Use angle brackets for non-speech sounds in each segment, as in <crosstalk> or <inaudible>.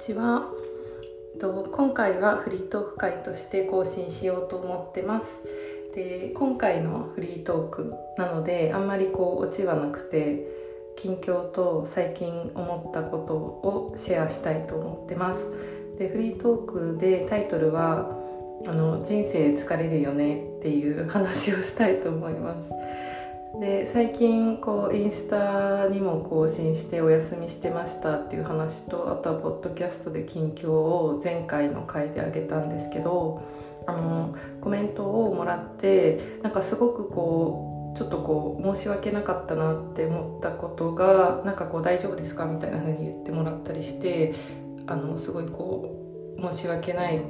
ちは今回はフリートーク会として更新しようと思ってます。で今回のフリートークなのであんまりこうオチはなくて近況と最近思ったことをシェアしたいと思ってます。でフリートークでタイトルはあの人生疲れるよねっていう話をしたいと思います。で最近こうインスタにも更新してお休みしてましたっていう話とあとはポッドキャストで近況を前回の回であげたんですけどあのコメントをもらってなんかすごくこうちょっとこう申し訳なかったなって思ったことがなんかこう大丈夫ですかみたいな風に言ってもらったりしてあのすごいこう申し訳ない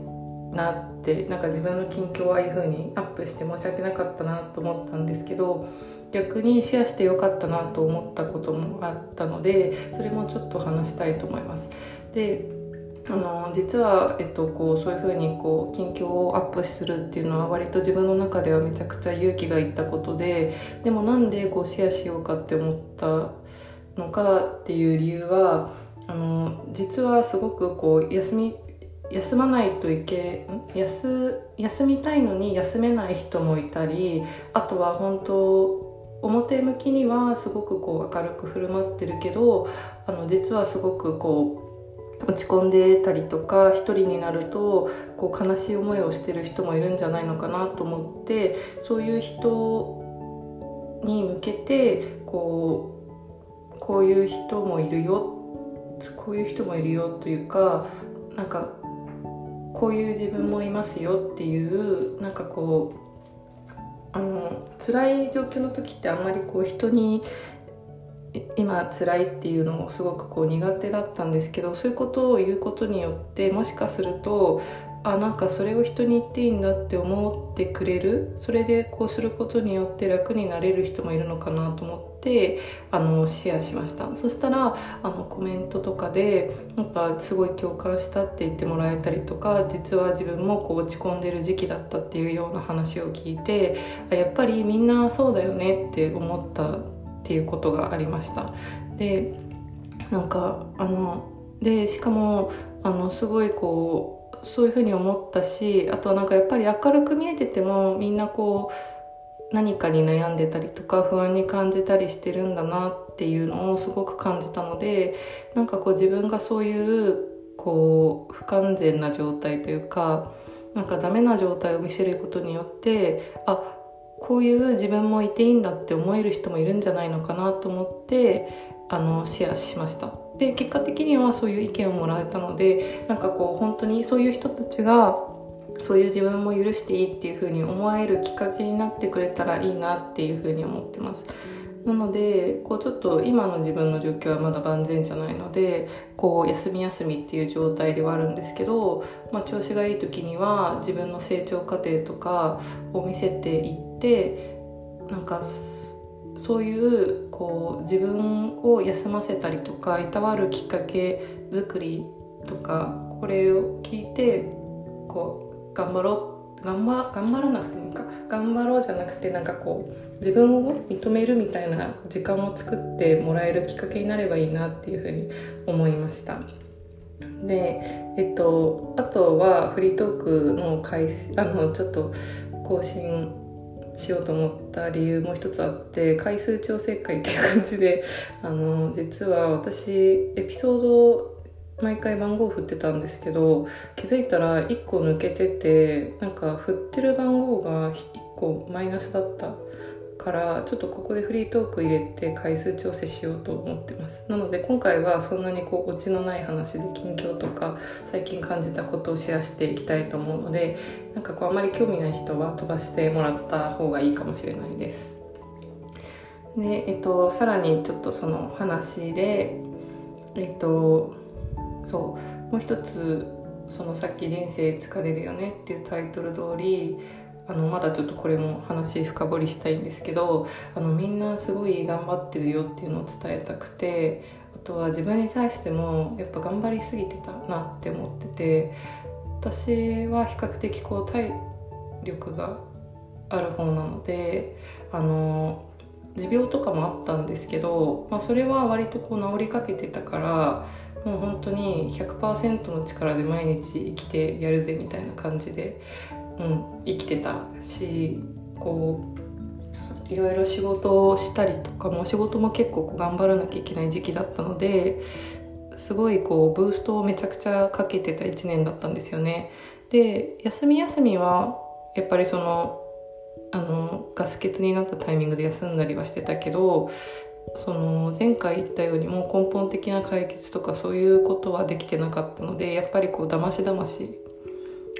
なってなんか自分の近況をああいう風にアップして申し訳なかったなと思ったんですけど逆にシェアしてよかったなと思ったこともあったのでそれもちょっと話したいと思います。であの実は、えっと、こうそういうふうにこう近況をアップするっていうのは割と自分の中ではめちゃくちゃ勇気がいったことででもなんでこうシェアしようかって思ったのかっていう理由はあの実はすごくこう休み休まないといけ休休みたいのに休めない人もいたりあとは本当表向きにはすごくこう明るく振る舞ってるけどあの実はすごくこう落ち込んでたりとか一人になるとこう悲しい思いをしてる人もいるんじゃないのかなと思ってそういう人に向けてこうこういう人もいるよこういう人もいるよというかなんかこういう自分もいますよっていうなんかこうあの辛い状況の時ってあんまりこう人に今辛いっていうのもすごくこう苦手だったんですけどそういうことを言うことによってもしかするとあなんかそれを人に言っていいんだって思ってくれる？それでこうすることによって楽になれる人もいるのかなと思ってあのシェアしました。そしたらあのコメントとかでなんかすごい共感したって言ってもらえたりとか実は自分もこう落ち込んでる時期だったっていうような話を聞いてやっぱりみんなそうだよねって思ったっていうことがありました。でなんかあのでしかもあのすごいこうそういうふうに思ったしあとはなんかやっぱり明るく見えててもみんなこう何かに悩んでたりとか不安に感じたりしてるんだなっていうのをすごく感じたのでなんかこう自分がそういうこう不完全な状態というかなんかダメな状態を見せることによってあこういう自分もいていいんだって思える人もいるんじゃないのかなと思ってあのシェアしました。で結果的にはそういう意見をもらえたのでなんかこう本当にそういう人たちがそういう自分も許していいっていう風に思えるきっかけになってくれたらいいなっていう風に思ってます。なのでこうちょっと今の自分の状況はまだ万全じゃないのでこう休み休みっていう状態ではあるんですけど、まあ、調子がいい時には自分の成長過程とかを見せていってなんかそういうこう自分を休ませたりとかいたわるきっかけ作りとかこれを聞いてこう頑張ろう頑張頑張らなくてもいいか？頑張ろうじゃなくてなんかこう自分を認めるみたいな時間を作ってもらえるきっかけになればいいなっていうふうに思いました。でえっとあとはフリートークの回あのちょっと更新しようと思った理由もう一つあって回数調整会っていう感じで <laughs> あの実は私エピソード毎回番号振ってたんですけど気づいたら1個抜けててなんか振ってる番号が1個マイナスだった。からちょっとここでフリートーク入れて回数調整しようと思ってます。なので今回はそんなにこうオチのない話で近況とか最近感じたことをシェアしていきたいと思うのでなんかこうあまり興味ない人は飛ばしてもらった方がいいかもしれないです。でえっとさらにちょっとその話でえっとそうもう一つそのさっき「人生疲れるよね」っていうタイトル通りあのまだちょっとこれも話深掘りしたいんですけどあのみんなすごい頑張ってるよっていうのを伝えたくてあとは自分に対してもやっぱ頑張りすぎてたなって思ってて私は比較的こう体力がある方なのであの持病とかもあったんですけど、まあ、それは割とこう治りかけてたからもう本当に100%の力で毎日生きてやるぜみたいな感じで、うん、生きてたしこういろいろ仕事をしたりとかも仕事も結構こう頑張らなきゃいけない時期だったのですごいこうブーストをめちゃくちゃかけてた1年だったんですよね。で休み休みはやっぱりそのあのガス欠になったタイミングで休んだりはしてたけどその前回言ったようにもう根本的な解決とかそういうことはできてなかったのでやっぱりこうだましだまし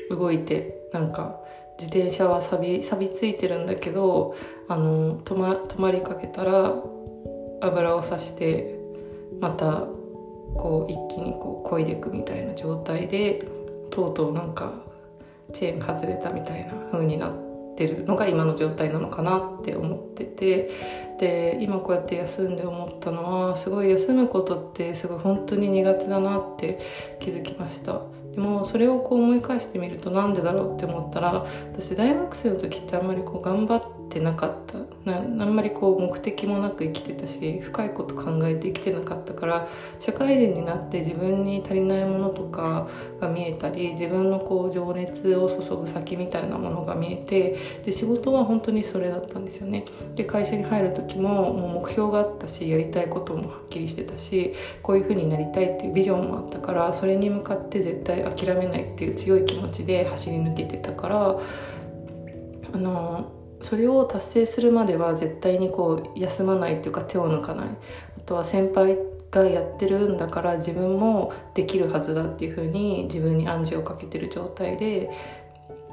動いてなんか自転車は錆び錆びついてるんだけどあの止ま止まりかけたら油をさしてまたこう一気にこう漕いでいくみたいな状態でとうとうなんかチェーン外れたみたいな風になって。てるのが今の状態なのかなって思っててで今こうやって休んで思ったのはすごい休むことってすごい本当に苦手だなって気づきましたでもそれをこう思い返してみるとなんでだろうって思ったら私大学生の時ってあんまりこう頑張ってなかった。なあんまりこう目的もなく生きてたし深いこと考えて生きてなかったから社会人になって自分に足りないものとかが見えたり自分のこう情熱を注ぐ先みたいなものが見えてで仕事は本当にそれだったんですよね。で会社に入る時ももう目標があったしやりたいこともはっきりしてたしこういう風になりたいっていうビジョンもあったからそれに向かって絶対諦めないっていう強い気持ちで走り抜けてたからあのそれを達成するまでは絶対にこう休まないっていうか手を抜かない。あとは先輩がやってるんだから自分もできるはずだっていうふうに自分に暗示をかけてる状態で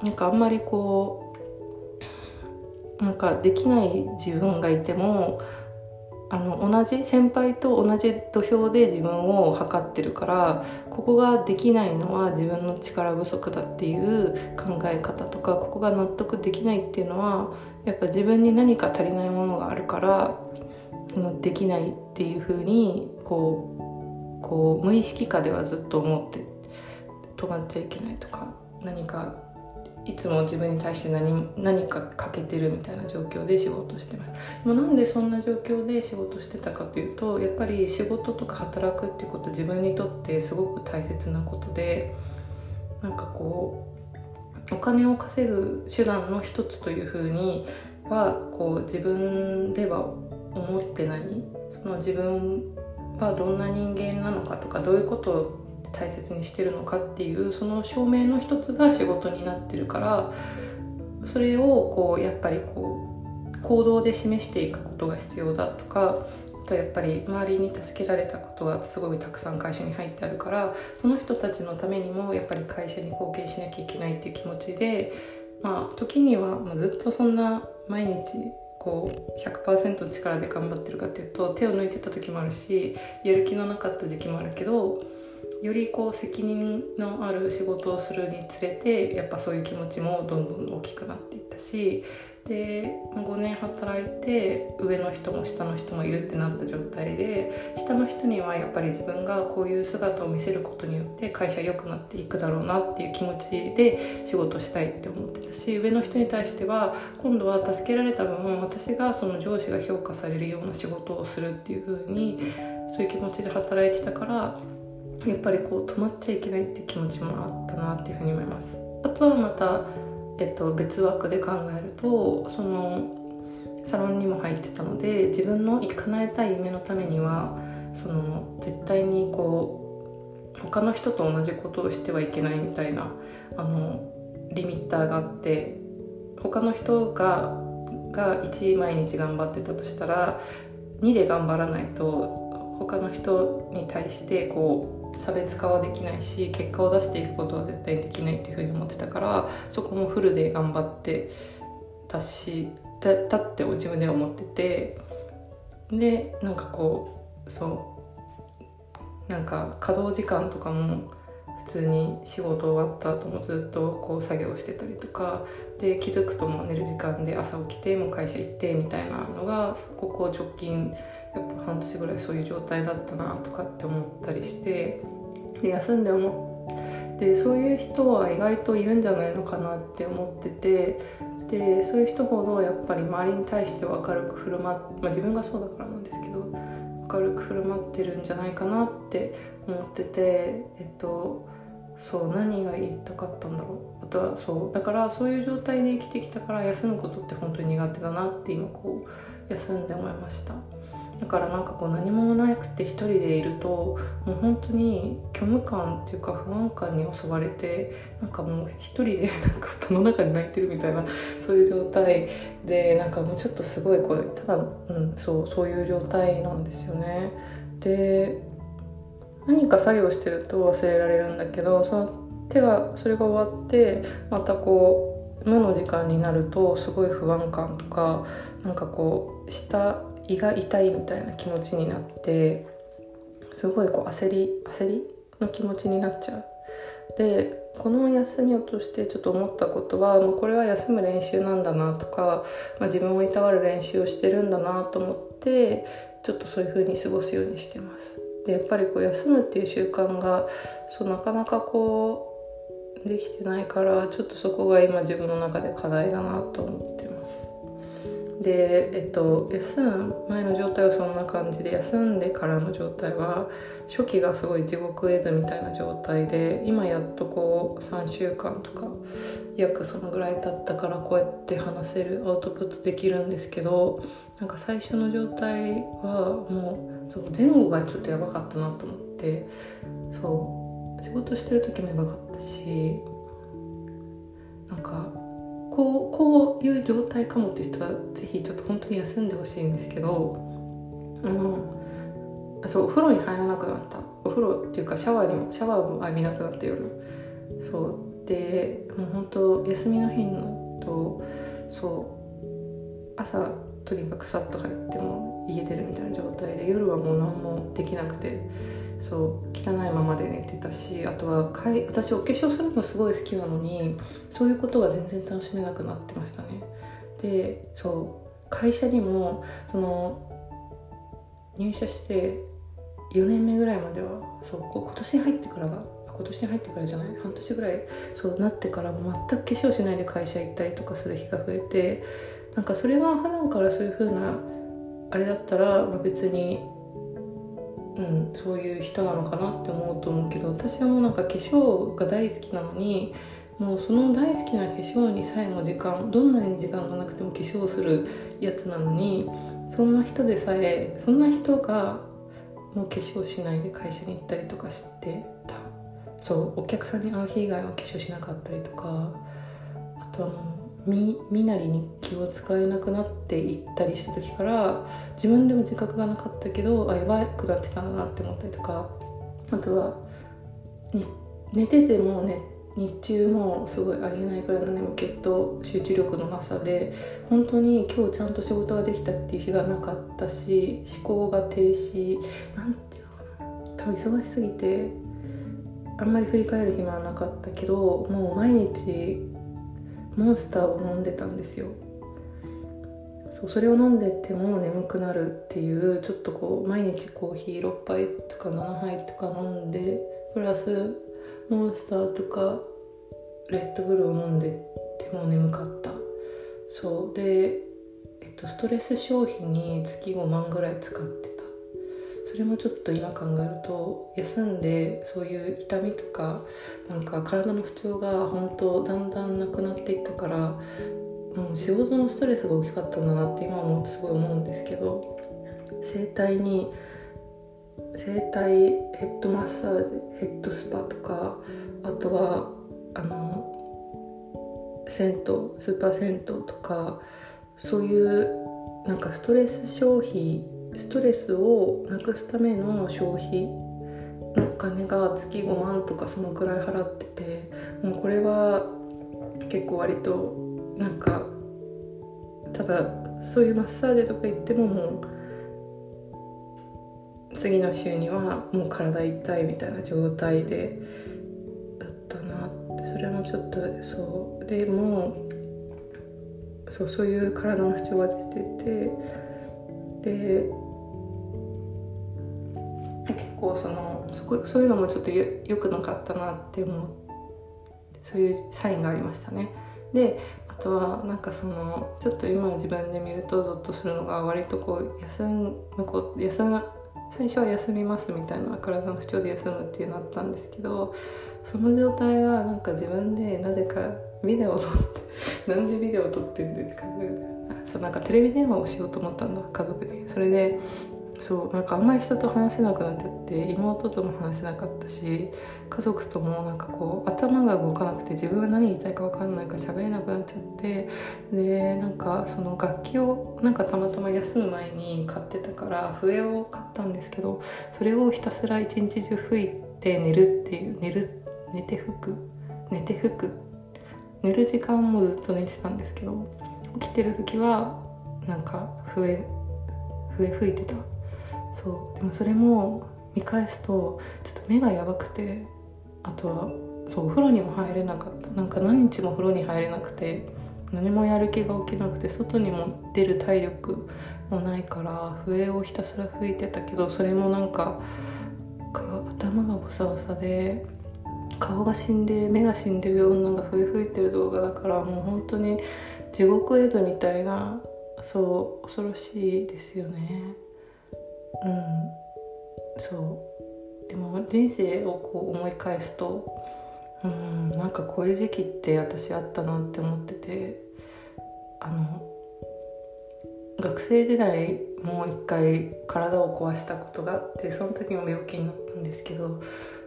なんかあんまりこうなんかできない自分がいてもあの同じ先輩と同じ土俵で自分を測ってるからここができないのは自分の力不足だっていう考え方とかここが納得できないっていうのはやっぱ自分に何か足りないものがあるからできないっていうふうにこうこう無意識下ではずっと思って止まっちゃいけないとか何かいつも自分に対して何何か欠けてるみたいな状況で仕事してます。でもなんでそんな状況で仕事してたかというとやっぱり仕事とか働くっていうこと自分にとってすごく大切なことでなんかこうお金を稼ぐ手段の一つというふうにはこう自分では思ってない。その自分はどんな人間なのかとかどういうことを大切にしてるのかっていうその証明の一つが仕事になってるからそれをこうやっぱりこう行動で示していくことが必要だとかあとやっぱり周りに助けられたことはすごいたくさん会社に入ってあるからその人たちのためにもやっぱり会社に貢献しなきゃいけないっていう気持ちでまあ時には、ずっとそんな毎日こう100%の力で頑張ってるかっていうと手を抜いてた時もあるしやる気のなかった時期もあるけどよりこう責任のある仕事をするにつれてやっぱそういう気持ちもどんどん大きくなっていったしで5年働いて上の人も下の人もいるってなった状態で下の人にはやっぱり自分がこういう姿を見せることによって会社良くなっていくだろうなっていう気持ちで仕事したいって思ってたし上の人に対しては今度は助けられた分私がその上司が評価されるような仕事をするっていう風にそういう気持ちで働いてたからやっぱりこう止まっちゃいけないって気持ちもあったなっていうふうに思います。あとはまた、えっと、別枠で考えるとそのサロンにも入ってたので自分の叶えたい夢のためにはその絶対にこう他の人と同じことをしてはいけないみたいなあのリミッターがあって他の人がが1毎日頑張ってたとしたら2で頑張らないと他の人に対してこう差別化はできないし結果を出していくことは絶対できないっていうふうに思ってたからそこもフルで頑張ってたしたって自分では思っててでなんかこうそうなんか稼働時間とかも普通に仕事終わった後もずっとこう作業してたりとかで気づくとも寝る時間で朝起きてもう会社行ってみたいなのがここ直近やっぱ半年ぐらいそういう状態だったなとかって思ったりしてで休んで思ってそういう人は意外といるんじゃないのかなって思っててでそういう人ほどやっぱり周りに対しては明るく振る舞って、まあ、自分がそうだからなんですけど明るく振る舞ってるんじゃないかなって思っててえっとそう何が言いたかったんだろう。あとはそうだからそういう状態で生きてきたから休むことって本当に苦手だなって今こう休んで思いました。だからなんかこう何もなくて一人でいるともう本当に虚無感っていうか不安感に襲われてなんかもう一人でなんか蓋の中に泣いてるみたいなそういう状態でなんかもうちょっとすごいこれただうんそうそういう状態なんですよね。で何か作業してると忘れられるんだけどその手がそれが終わってまたこう無の時間になるとすごい不安感とかなんかこう下胃が痛いみたいな気持ちになってすごいこう焦り焦りの気持ちになっちゃう。でこの休みを通してちょっと思ったことはもうこれは休む練習なんだなとか、まあ、自分をいたわる練習をしてるんだなと思ってちょっとそういう風に過ごすようにしてます。でやっぱりこう休むっていう習慣がそうなかなかこうできてないからちょっとそこが今自分の中で課題だなと思ってます。でえっと休む前の状態はそんな感じで休んでからの状態は初期がすごい地獄絵図みたいな状態で今やっとこう3週間とか約そのぐらい経ったからこうやって話せるアウトプットできるんですけどなんか最初の状態はもうそう前後がちょっとやばかったなと思ってそう仕事してる時もやばかったしなんかこうこういう状態かもって人はぜひちょっと本当に休んでほしいんですけどうんそうお風呂に入らなくなった。お風呂っていうかシャワーにもシャワーも浴びなくなって夜。そう。でもう本当休みの日のとそう。朝とにかくさっと入っても家出るみたいな状態で夜はもう何もできなくて。そう汚いままで寝てたしあとはかい私お化粧するのすごい好きなのにそういうことが全然楽しめなくなってましたね。でそう会社にもその入社して4年目ぐらいまではそう今年入ってからが今年に入ってからじゃない半年ぐらいそうなってから全く化粧しないで会社行ったりとかする日が増えてなんかそれが普段からそういう風なあれだったら、まあ、別にうん、そういう人なのかなって思うと思うけど私はもうなんか化粧が大好きなのにもうその大好きな化粧にさえも時間どんなに時間がなくても化粧するやつなのにそんな人でさえそんな人がもう化粧しないで会社に行ったりとかしてた。そうお客さんに会う日以外は化粧しなかったりとかあとはもう身身なりに気を使えなくなっていったりした時から自分でも自覚がなかったけどあやばくなってたんだなって思ったりとかあとは寝ててもね日中もすごいありえないくらいの眠気と集中力のなさで本当に今日ちゃんと仕事ができたっていう日がなかったし思考が停止なんていうのかな多分忙しすぎてあんまり振り返る暇はなかったけどもう毎日モンスターを飲んでたんですよ。そうそれを飲んでても眠くなるっていうちょっとこう毎日コーヒー6杯とか7杯とか飲んでプラスモンスターとかレッドブルを飲んでても眠かった。そう。で、えっと、ストレス消費に月5万ぐらい使って。それもちょっと今考えると休んでそういう痛みとかなんか体の不調が本当だんだんなくなっていったからもう仕事のストレスが大きかったんだなって今もすごい思うんですけど整体に整体ヘッドマッサージヘッドスパとかあとはあの銭湯スーパー銭湯とかそういうなんかストレス消費ストレスをなくすための消費のお金が月5万とかそのくらい払っててもうこれは結構割となんかただそういうマッサージとか行ってももう次の週にはもう体痛いみたいな状態でだったなってそれもちょっとそう。でもそうそういう体の不調が出ててで結構そのそこそういうのもちょっとよくなかったなって思うそういうサインがありましたね。であとはなんかそのちょっと今自分で見るとゾッとするのが割とこう休むこ休最初は休みますみたいな体の不調で休むっていうのあったんですけどその状態はなんか自分でなぜかビデオを撮って <laughs> なんでビデオを撮ってるんですかそうなんかテレビ電話をしようと思ったんだ家族で。それでそうなんかあんまり人と話せなくなっちゃって妹とも話せなかったし家族ともなんかこう頭が動かなくて自分が何言いたいか分かんないから喋れなくなっちゃってでなんかその楽器をなんかたまたま休む前に買ってたから笛を買ったんですけどそれをひたすら一日中吹いて寝るっていう寝る寝て吹く寝て吹く寝る時間もずっと寝てたんですけど起きてる時はなんか笛笛吹いてた。そう。でもそれも見返すとちょっと目がやばくてあとはそうお風呂にも入れなかった。なんか何日も風呂に入れなくて何もやる気が起きなくて外にも出る体力もないから笛をひたすら吹いてたけどそれもなんか頭がボサボサで顔が死んで目が死んでる女が笛吹いてる動画だからもう本当に地獄絵図みたいなそう恐ろしいですよね。うん。そう。でも人生をこう思い返すとうんなんかこういう時期って私あったなって思っててあの学生時代もう一回体を壊したことがあってその時も病気になったんですけど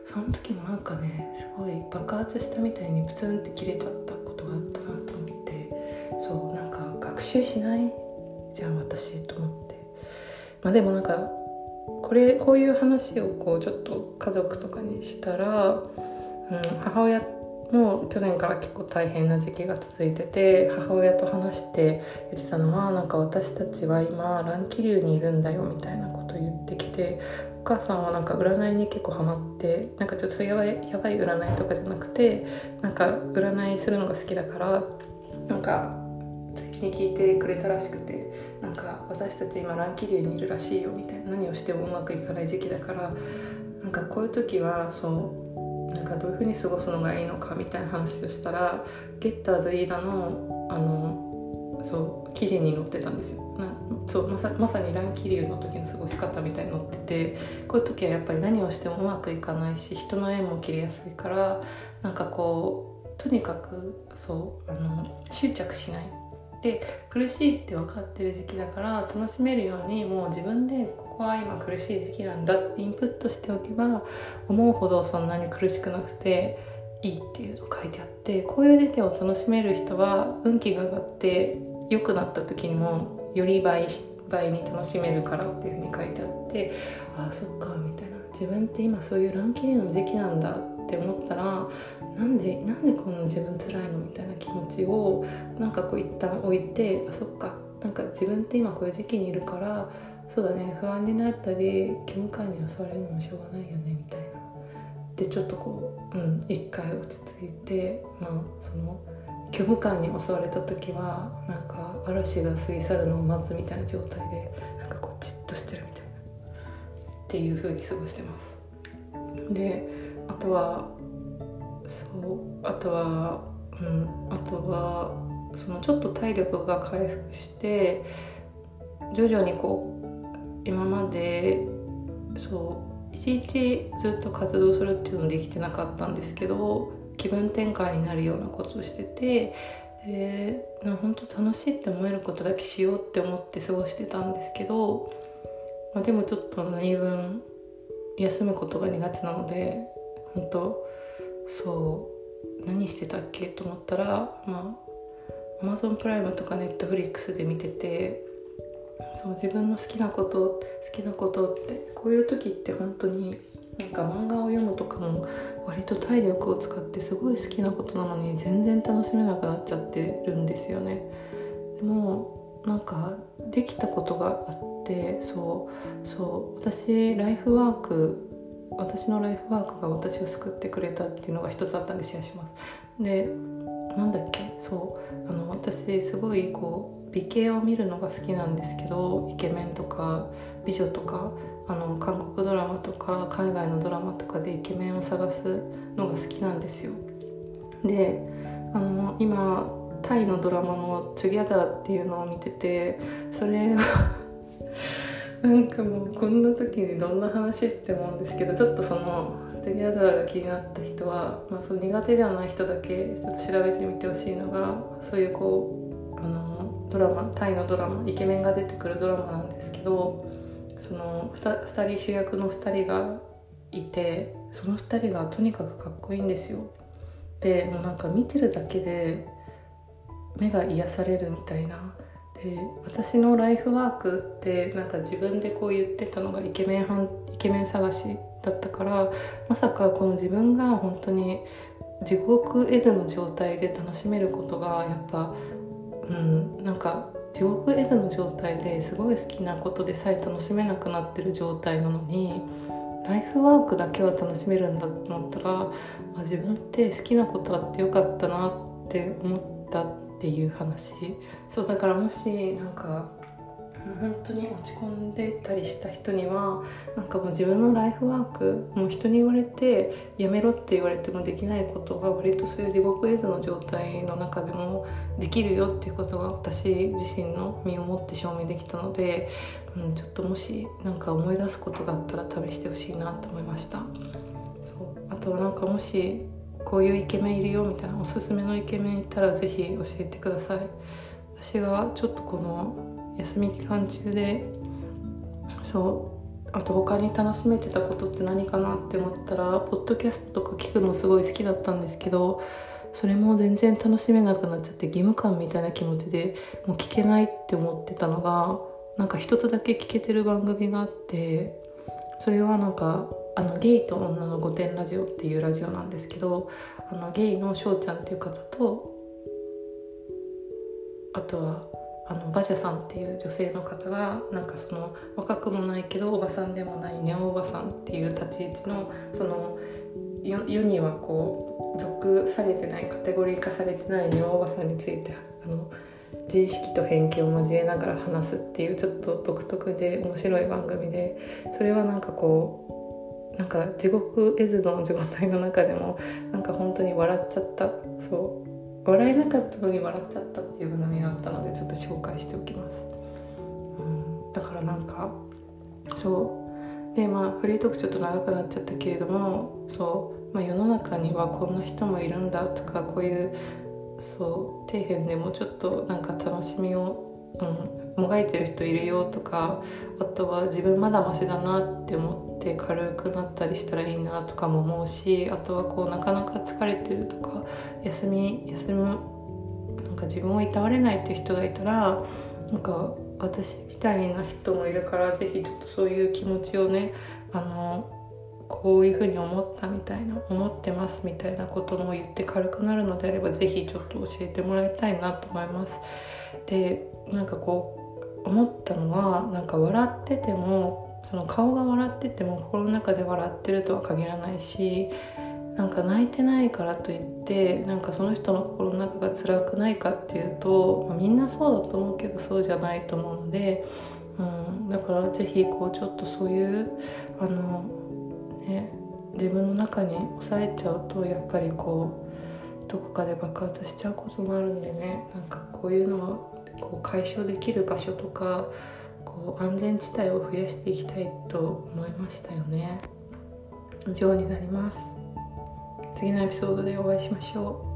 その時もなんかねすごい爆発したみたいにプツンって切れちゃったことがあったなと思ってそうなんか学習しないじゃん私と思って。まあでもなんかこれこういう話をこうちょっと家族とかにしたら、うん、母親も去年から結構大変な時期が続いてて母親と話して言ってたのはなんか私たちは今乱気流にいるんだよみたいなこと言ってきてお母さんはなんか占いに結構ハマってなんかちょっとやばいやばい占いとかじゃなくてなんか占いするのが好きだからなんかに聞いてくれたらしくて。私たち今乱気流にいるらしいよみたいな。何をしてもうまくいかない時期だからなんかこういう時はそうなんかどういうふうに過ごすのがいいのかみたいな話をしたらゲッターズ飯田のあのそう記事に載ってたんですよ。なそうまさまさに乱気流の時の過ごし方みたいに載っててこういう時はやっぱり何をしてもうまくいかないし人の縁も切りやすいからなんかこうとにかくそうあの執着しない。で苦しいって分かってる時期だから楽しめるようにもう自分でここは今苦しい時期なんだってインプットしておけば思うほどそんなに苦しくなくていいっていうの書いてあってこういう時期を楽しめる人は運気が上がって良くなった時にもより倍倍に楽しめるからっていうふうに書いてあってああそっかみたいな。自分って今そういう乱気流の時期なんだってって思ったらなんでなんでこんな自分辛いのみたいな気持ちをなんかこう一旦置いてあそっかなんか自分って今こういう時期にいるからそうだね不安になったり義務感に襲われるのもしょうがないよねみたいな。でちょっとこううん一回落ち着いてまあその虚無感に襲われた時はなんか嵐が過ぎ去るのを待つみたいな状態でなんかこうじっとしてるみたいな。っていう風に過ごしてます。であとはそうあとはうんあとはそのちょっと体力が回復して徐々にこう今までそう一日ずっと活動するっていうのできてなかったんですけど気分転換になるようなことをしててで本当楽しいって思えることだけしようって思って過ごしてたんですけど、まあ、でもちょっと何分休むことが苦手なので本当？そう。何してたっけ？と思ったらまあ Amazon プライムとか Netflix で見ててそう自分の好きなこと好きなことってこういう時って本当になんか漫画を読むとかも割と体力を使ってすごい好きなことなのに全然楽しめなくなっちゃってるんですよね。でもなんかできたことがあってそうそう私ライフワーク私のライフワークが私を救ってくれたっていうのが一つあったんでシェアします。でなんだっけ？そう。あの私すごいこう美形を見るのが好きなんですけどイケメンとか美女とかあの韓国ドラマとか海外のドラマとかでイケメンを探すのが好きなんですよ。であの今タイのドラマの「トゥギャザー」っていうのを見ててそれはなんかもうこんな時にどんな話って思うんですけどちょっとそのトゥギャザーが気になった人は、まあ、その苦手ではない人だけちょっと調べてみてほしいのがそういうこうあのドラマタイのドラマイケメンが出てくるドラマなんですけどその 2, 2人主役の2人がいてその2人がとにかくかっこいいんですよ。でもうなんか見てるだけで目が癒されるみたいなで私のライフワークってなんか自分でこう言ってたのがイケメンイケメン探しだったからまさかこの自分が本当に地獄絵図の状態で楽しめることがやっぱうんなんか地獄絵図の状態ですごい好きなことでさえ楽しめなくなってる状態なのにライフワークだけは楽しめるんだと思ったら、まあ、自分って好きなことあってよかったなって思ったっていう話。そうだからもしなんか本当に落ち込んでたりした人にはなんかもう自分のライフワークもう人に言われてやめろって言われてもできないことが割とそういう地獄絵図の状態の中でもできるよっていうことが私自身の身をもって証明できたので、うん、ちょっともし何か思い出すことがあったら試してほしいなと思いました。そうあとはなんかもしこういうイケメンいるよみたいなおすすめのイケメンいたら是非教えてください。私がちょっとこの休み期間中でそうあと他に楽しめてたことって何かなって思ったらポッドキャストとか聞くのすごい好きだったんですけどそれも全然楽しめなくなっちゃって義務感みたいな気持ちでもう聞けないって思ってたのがなんか一つだけ聞けてる番組があってそれはなんかあのゲイと女の御殿ラジオっていうラジオなんですけどあのゲイの翔ちゃんっていう方とあとはあのバジャさんっていう女性の方がなんかその若くもないけどおばさんでもないニャおばさんっていう立ち位置のその世にはこう属されてないカテゴリー化されてないニャンおばさんについてあの自意識と偏見を交えながら話すっていうちょっと独特で面白い番組でそれはなんかこうなんか地獄絵図の状態の中でもなんか本当に笑っちゃった。そう。笑えなかったのに笑っちゃったっていう部分になったのでちょっと紹介しておきます、うん、だからなんかそう。でまあフリートークちょっと長くなっちゃったけれどもそう、まあ、世の中にはこんな人もいるんだとかこういうそう。底辺でもちょっとなんか楽しみをうん、もがいてる人いるよとかあとは自分まだマシだなって思って軽くなったりしたらいいなとかも思うしあとはこうなかなか疲れてるとか休み休むなんか自分をいたわれないっていう人がいたらなんか私みたいな人もいるから是非ちょっとそういう気持ちをねあのこういうふうに思ったみたいな思ってますみたいなことも言って軽くなるのであれば是非ちょっと教えてもらいたいなと思います。でなんかこう思ったのはなんか笑っててもその顔が笑ってても心の中で笑ってるとは限らないしなんか泣いてないからといってなんかその人の心の中が辛くないかっていうと、まあ、みんなそうだと思うけどそうじゃないと思うので、うん、だから是非こうちょっとそういうあのね自分の中に抑えちゃうとやっぱりこうどこかで爆発しちゃうこともあるんでね。なんかこういうのはこう解消できる場所とかこう安全地帯を増やしていきたいと思いましたよね。以上になります。次のエピソードでお会いしましょう。